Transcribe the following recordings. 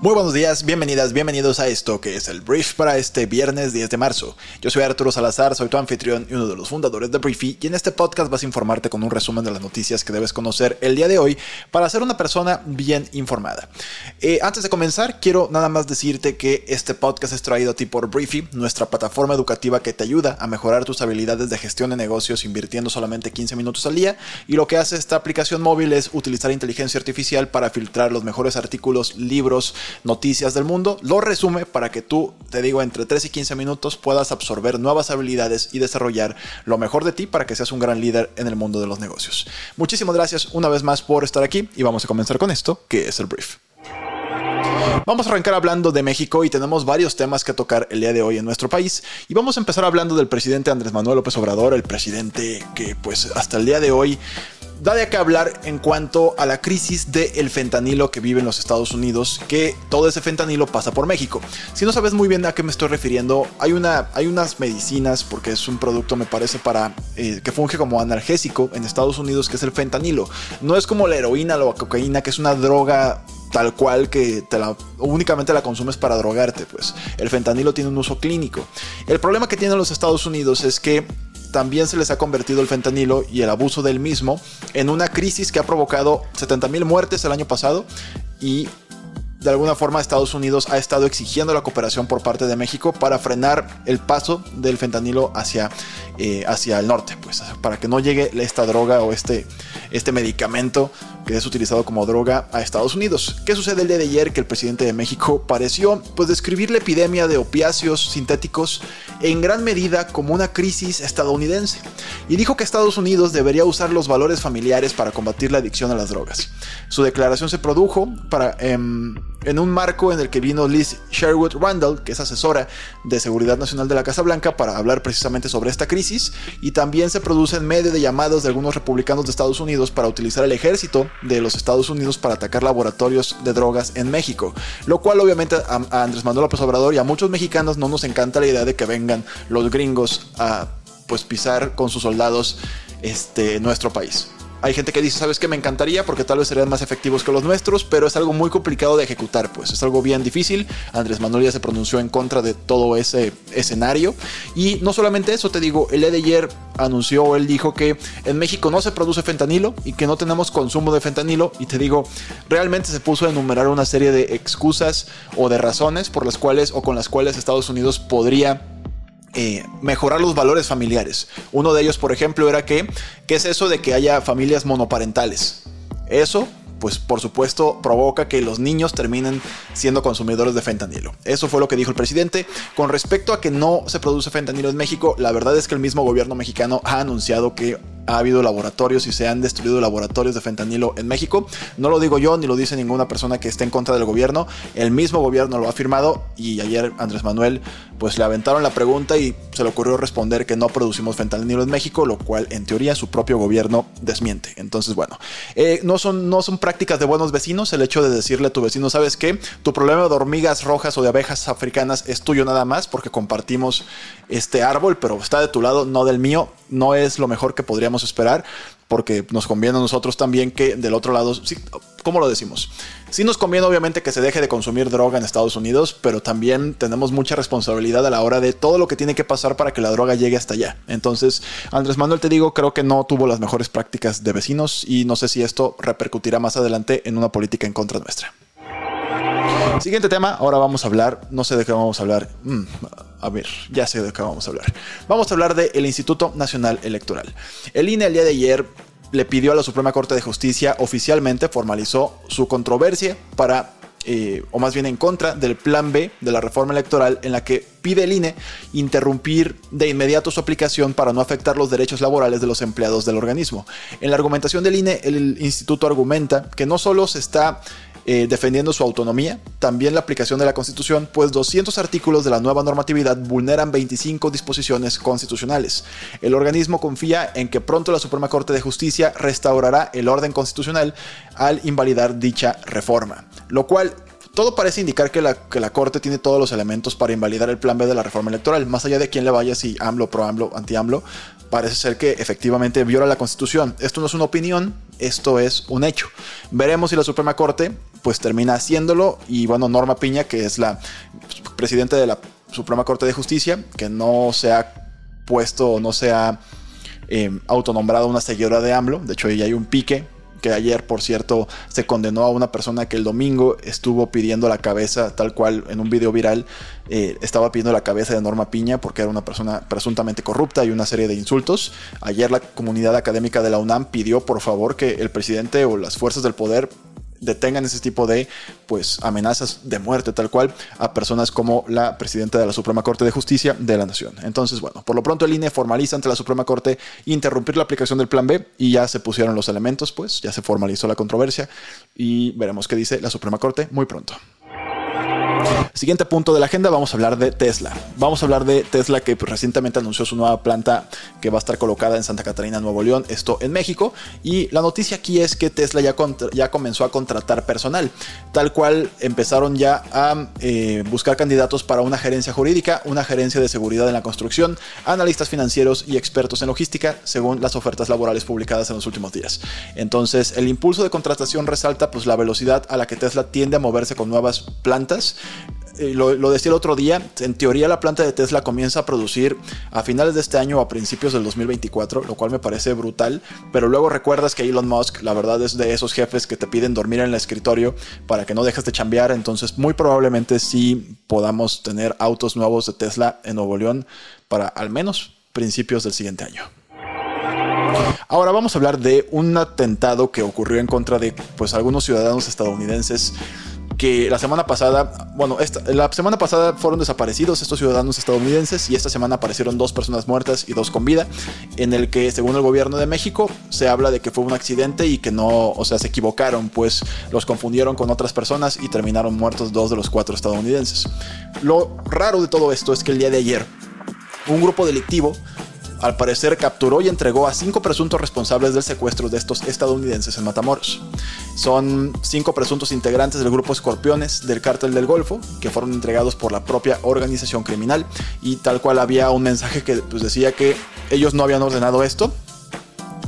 Muy buenos días, bienvenidas, bienvenidos a esto que es el Brief para este viernes 10 de marzo. Yo soy Arturo Salazar, soy tu anfitrión y uno de los fundadores de Briefy y en este podcast vas a informarte con un resumen de las noticias que debes conocer el día de hoy para ser una persona bien informada. Eh, antes de comenzar, quiero nada más decirte que este podcast es traído a ti por Briefy, nuestra plataforma educativa que te ayuda a mejorar tus habilidades de gestión de negocios invirtiendo solamente 15 minutos al día y lo que hace esta aplicación móvil es utilizar inteligencia artificial para filtrar los mejores artículos, libros, noticias del mundo, lo resume para que tú, te digo, entre 3 y 15 minutos puedas absorber nuevas habilidades y desarrollar lo mejor de ti para que seas un gran líder en el mundo de los negocios. Muchísimas gracias una vez más por estar aquí y vamos a comenzar con esto, que es el brief. Vamos a arrancar hablando de México y tenemos varios temas que tocar el día de hoy en nuestro país. Y vamos a empezar hablando del presidente Andrés Manuel López Obrador, el presidente que pues hasta el día de hoy da de qué hablar en cuanto a la crisis del fentanilo que vive en los Estados Unidos, que todo ese fentanilo pasa por México. Si no sabes muy bien a qué me estoy refiriendo, hay, una, hay unas medicinas, porque es un producto, me parece, para eh, que funge como analgésico en Estados Unidos, que es el fentanilo. No es como la heroína o la cocaína, que es una droga tal cual que te la, únicamente la consumes para drogarte, pues el fentanilo tiene un uso clínico. El problema que tienen los Estados Unidos es que también se les ha convertido el fentanilo y el abuso del mismo en una crisis que ha provocado 70.000 muertes el año pasado y de alguna forma Estados Unidos ha estado exigiendo la cooperación por parte de México para frenar el paso del fentanilo hacia, eh, hacia el norte, pues para que no llegue esta droga o este, este medicamento que es utilizado como droga a Estados Unidos. ¿Qué sucede el día de ayer? Que el presidente de México pareció pues describir la epidemia de opiáceos sintéticos en gran medida como una crisis estadounidense y dijo que Estados Unidos debería usar los valores familiares para combatir la adicción a las drogas. Su declaración se produjo para, em, en un marco en el que vino Liz Sherwood Randall, que es asesora de Seguridad Nacional de la Casa Blanca, para hablar precisamente sobre esta crisis y también se produce en medio de llamadas de algunos republicanos de Estados Unidos para utilizar el ejército de los Estados Unidos para atacar laboratorios de drogas en México. Lo cual obviamente a, Andrés Manuel López Obrador y a muchos mexicanos no nos encanta la idea de que vengan los gringos a pues pisar con sus soldados este, nuestro país. Hay gente que dice, ¿sabes qué? Me encantaría porque tal vez serían más efectivos que los nuestros, pero es algo muy complicado de ejecutar, pues es algo bien difícil. Andrés Manuel ya se pronunció en contra de todo ese escenario. Y no solamente eso, te digo, el ayer anunció, él dijo que en México no se produce fentanilo y que no tenemos consumo de fentanilo. Y te digo, realmente se puso a enumerar una serie de excusas o de razones por las cuales o con las cuales Estados Unidos podría eh, mejorar los valores familiares. Uno de ellos, por ejemplo, era que, ¿qué es eso de que haya familias monoparentales? Eso pues por supuesto provoca que los niños terminen siendo consumidores de fentanilo. Eso fue lo que dijo el presidente. Con respecto a que no se produce fentanilo en México, la verdad es que el mismo gobierno mexicano ha anunciado que ha habido laboratorios y se han destruido laboratorios de fentanilo en México. No lo digo yo ni lo dice ninguna persona que esté en contra del gobierno. El mismo gobierno lo ha firmado y ayer Andrés Manuel pues le aventaron la pregunta y se le ocurrió responder que no producimos fentanilo en México, lo cual en teoría su propio gobierno desmiente. Entonces bueno, eh, no, son, no son prácticas de buenos vecinos el hecho de decirle a tu vecino, ¿sabes qué? Tu problema de hormigas rojas o de abejas africanas es tuyo nada más porque compartimos este árbol, pero está de tu lado, no del mío. No es lo mejor que podríamos esperar, porque nos conviene a nosotros también que del otro lado, sí, ¿cómo lo decimos? Sí nos conviene obviamente que se deje de consumir droga en Estados Unidos, pero también tenemos mucha responsabilidad a la hora de todo lo que tiene que pasar para que la droga llegue hasta allá. Entonces, Andrés Manuel, te digo, creo que no tuvo las mejores prácticas de vecinos y no sé si esto repercutirá más adelante en una política en contra nuestra. Siguiente tema, ahora vamos a hablar, no sé de qué vamos a hablar. Mm, a ver, ya sé de qué vamos a hablar. Vamos a hablar del Instituto Nacional Electoral. El INE el día de ayer le pidió a la Suprema Corte de Justicia oficialmente, formalizó su controversia para eh, o más bien en contra del plan B de la reforma electoral en la que pide el INE interrumpir de inmediato su aplicación para no afectar los derechos laborales de los empleados del organismo. En la argumentación del INE, el instituto argumenta que no solo se está eh, defendiendo su autonomía, también la aplicación de la Constitución, pues 200 artículos de la nueva normatividad vulneran 25 disposiciones constitucionales. El organismo confía en que pronto la Suprema Corte de Justicia restaurará el orden constitucional al invalidar dicha reforma, lo cual todo parece indicar que la, que la, Corte tiene todos los elementos para invalidar el plan B de la reforma electoral. Más allá de quién le vaya, si AMLO, pro AMLO, anti AMLO, parece ser que efectivamente viola la Constitución. Esto no es una opinión, esto es un hecho. Veremos si la Suprema Corte pues termina haciéndolo y bueno, Norma Piña, que es la presidenta de la Suprema Corte de Justicia, que no se ha puesto o no se ha eh, autonombrado una seguidora de AMLO, de hecho ya hay un pique que ayer, por cierto, se condenó a una persona que el domingo estuvo pidiendo la cabeza, tal cual en un video viral, eh, estaba pidiendo la cabeza de Norma Piña porque era una persona presuntamente corrupta y una serie de insultos. Ayer la comunidad académica de la UNAM pidió, por favor, que el presidente o las fuerzas del poder detengan ese tipo de pues amenazas de muerte tal cual a personas como la presidenta de la Suprema Corte de Justicia de la Nación. Entonces, bueno, por lo pronto el INE formaliza ante la Suprema Corte interrumpir la aplicación del plan B y ya se pusieron los elementos, pues ya se formalizó la controversia y veremos qué dice la Suprema Corte muy pronto. Siguiente punto de la agenda, vamos a hablar de Tesla. Vamos a hablar de Tesla que recientemente anunció su nueva planta que va a estar colocada en Santa Catarina, Nuevo León, esto en México. Y la noticia aquí es que Tesla ya, ya comenzó a contratar personal, tal cual empezaron ya a eh, buscar candidatos para una gerencia jurídica, una gerencia de seguridad en la construcción, analistas financieros y expertos en logística, según las ofertas laborales publicadas en los últimos días. Entonces, el impulso de contratación resalta pues la velocidad a la que Tesla tiende a moverse con nuevas plantas eh, lo, decía el otro día, en teoría la planta de Tesla comienza a producir a finales de este año o a principios del 2024, lo cual me parece brutal, pero luego recuerdas que Elon Musk, la verdad es de esos jefes que te piden dormir en el escritorio para que no dejes de chambear, entonces muy probablemente sí podamos tener autos nuevos de Tesla en Nuevo León para al menos principios del siguiente año. Ahora vamos a hablar de un atentado que ocurrió en contra de pues algunos ciudadanos estadounidenses que la semana pasada, bueno, la semana pasada fueron desaparecidos estos ciudadanos estadounidenses y esta semana aparecieron dos personas muertas y dos con vida, en el que según el gobierno de México se habla de que fue un accidente y que no, o sea, se equivocaron, pues los confundieron con otras personas y terminaron muertos dos de los cuatro estadounidenses. Lo raro de todo esto es que el día de ayer un grupo delictivo al parecer capturó y entregó a cinco presuntos responsables del secuestro de estos estadounidenses en Matamoros. Son cinco presuntos integrantes del grupo Escorpiones del Cártel del Golfo, que fueron entregados por la propia organización criminal, y tal cual había un mensaje que pues, decía que ellos no habían ordenado esto,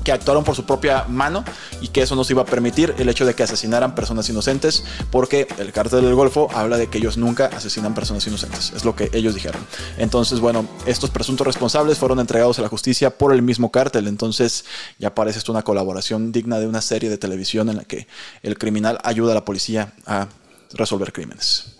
que actuaron por su propia mano y que eso no se iba a permitir el hecho de que asesinaran personas inocentes porque el cártel del Golfo habla de que ellos nunca asesinan personas inocentes, es lo que ellos dijeron. Entonces, bueno, estos presuntos responsables fueron entregados a la justicia por el mismo cártel, entonces ya parece esto una colaboración digna de una serie de televisión en la que el criminal ayuda a la policía a resolver crímenes.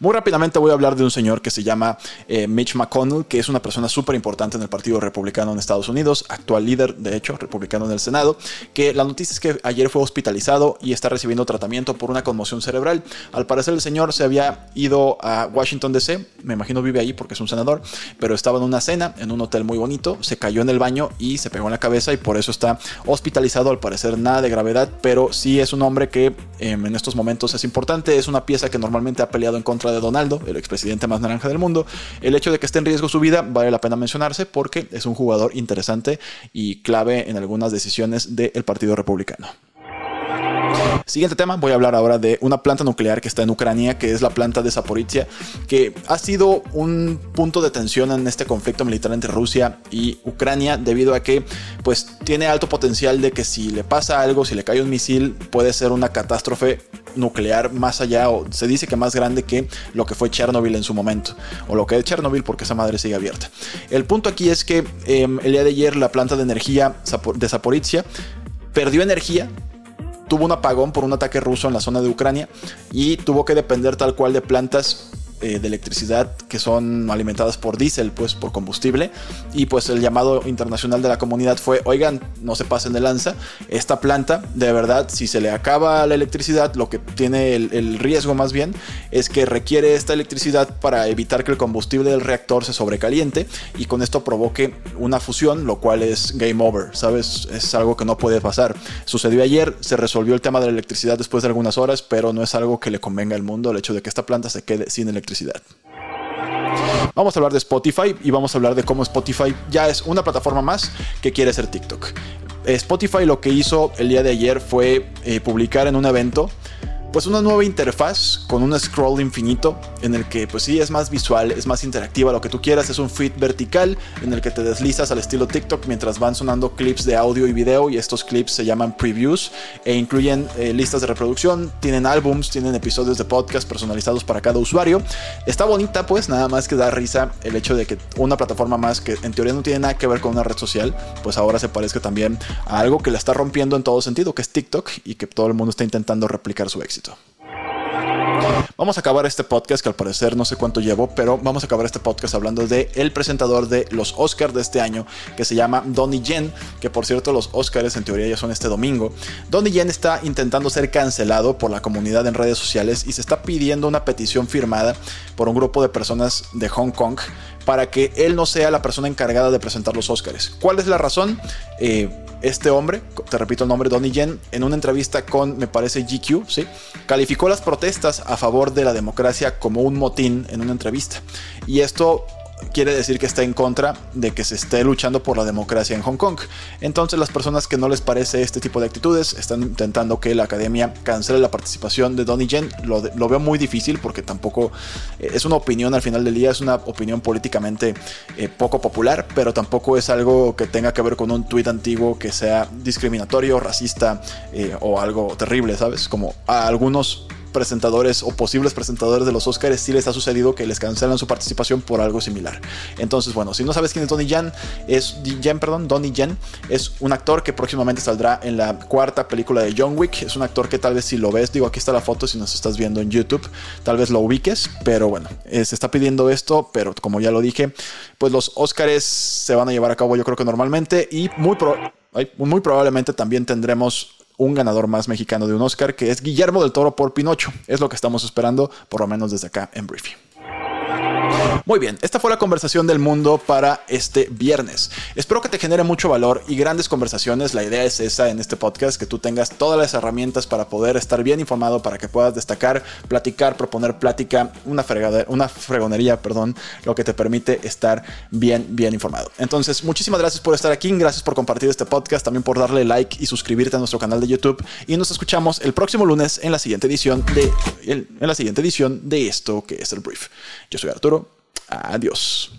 Muy rápidamente voy a hablar de un señor que se llama eh, Mitch McConnell, que es una persona súper importante en el Partido Republicano en Estados Unidos, actual líder, de hecho, republicano en el Senado, que la noticia es que ayer fue hospitalizado y está recibiendo tratamiento por una conmoción cerebral. Al parecer el señor se había ido a Washington DC, me imagino vive ahí porque es un senador, pero estaba en una cena en un hotel muy bonito, se cayó en el baño y se pegó en la cabeza y por eso está hospitalizado, al parecer nada de gravedad, pero sí es un hombre que em, en estos momentos es importante, es una pieza que normalmente ha peleado en contra de Donaldo, el expresidente más naranja del mundo. El hecho de que esté en riesgo su vida vale la pena mencionarse porque es un jugador interesante y clave en algunas decisiones del Partido Republicano. Siguiente tema, voy a hablar ahora de una planta nuclear que está en Ucrania, que es la planta de Zaporizhia, que ha sido un punto de tensión en este conflicto militar entre Rusia y Ucrania, debido a que pues tiene alto potencial de que si le pasa algo, si le cae un misil, puede ser una catástrofe nuclear más allá, o se dice que más grande que lo que fue Chernobyl en su momento, o lo que es Chernobyl porque esa madre sigue abierta. El punto aquí es que em, el día de ayer la planta de energía de Zaporizhia perdió energía tuvo un apagón por un ataque ruso en la zona de Ucrania y tuvo que depender tal cual de plantas eh, de electricidad que son alimentadas por diésel, pues por combustible. Y pues el llamado internacional de la comunidad fue, oigan, no se pasen de lanza, esta planta, de verdad, si se le acaba la electricidad, lo que tiene el, el riesgo más bien es que requiere esta electricidad para evitar que el combustible del reactor se sobrecaliente y con esto provoque una fusión, lo cual es game over, ¿sabes? Es algo que no puede pasar. Sucedió ayer, se resolvió el tema de la electricidad después de algunas horas, pero no es algo que le convenga al mundo el hecho de que esta planta se quede sin electricidad. Vamos a hablar de Spotify y vamos a hablar de cómo Spotify ya es una plataforma más que quiere ser TikTok. Spotify lo que hizo el día de ayer fue eh, publicar en un evento pues una nueva interfaz con un scroll infinito en el que pues sí es más visual, es más interactiva, lo que tú quieras, es un feed vertical en el que te deslizas al estilo TikTok mientras van sonando clips de audio y video y estos clips se llaman previews e incluyen eh, listas de reproducción, tienen álbums, tienen episodios de podcast personalizados para cada usuario. Está bonita pues, nada más que da risa el hecho de que una plataforma más que en teoría no tiene nada que ver con una red social, pues ahora se parezca también a algo que la está rompiendo en todo sentido, que es TikTok y que todo el mundo está intentando replicar su éxito. Vamos a acabar este podcast, que al parecer no sé cuánto llevo, pero vamos a acabar este podcast hablando de el presentador de los Oscars de este año, que se llama Donnie Yen, que por cierto los Oscars en teoría ya son este domingo. Donnie Yen está intentando ser cancelado por la comunidad en redes sociales y se está pidiendo una petición firmada por un grupo de personas de Hong Kong para que él no sea la persona encargada de presentar los Oscars. ¿Cuál es la razón? Eh, este hombre, te repito el nombre, Donnie Yen, en una entrevista con, me parece, GQ, ¿sí? calificó las protestas a favor de la democracia como un motín en una entrevista. Y esto quiere decir que está en contra de que se esté luchando por la democracia en Hong Kong. Entonces las personas que no les parece este tipo de actitudes están intentando que la academia cancele la participación de Donnie Yen. Lo, veo muy difícil porque tampoco eh, es una opinión al final del día, es una opinión políticamente eh, poco popular, pero tampoco es algo que tenga que ver con un tuit antiguo que sea discriminatorio, racista eh, o algo terrible, ¿sabes? Como a algunos presentadores o posibles presentadores de los Oscars sí les ha sucedido que les cancelan su participación por algo similar. Entonces, bueno, si no sabes quién es Donnie Yen, es Donnie es un actor que próximamente saldrá en la cuarta película de John Wick. Es un actor que tal vez si lo ves, digo, aquí está la foto si nos estás viendo en YouTube, tal vez lo ubiques, pero bueno, eh, se está pidiendo esto, pero como ya lo dije, pues los Oscars se van a llevar a cabo yo creo que normalmente y muy, muy probablemente también tendremos un ganador más mexicano de un Oscar, que es Guillermo del Toro por Pinocho. Es lo que estamos esperando, por lo menos desde acá en Briefing. Muy bien, esta fue la conversación del mundo para este viernes. Espero que te genere mucho valor y grandes conversaciones. La idea es esa en este podcast, que tú tengas todas las herramientas para poder estar bien informado, para que puedas destacar, platicar, proponer plática, una, una fregonería, perdón, lo que te permite estar bien, bien informado. Entonces, muchísimas gracias por estar aquí, gracias por compartir este podcast, también por darle like y suscribirte a nuestro canal de YouTube y nos escuchamos el próximo lunes en la siguiente edición de, en la siguiente edición de esto que es el brief. Yo soy Arturo. Adiós.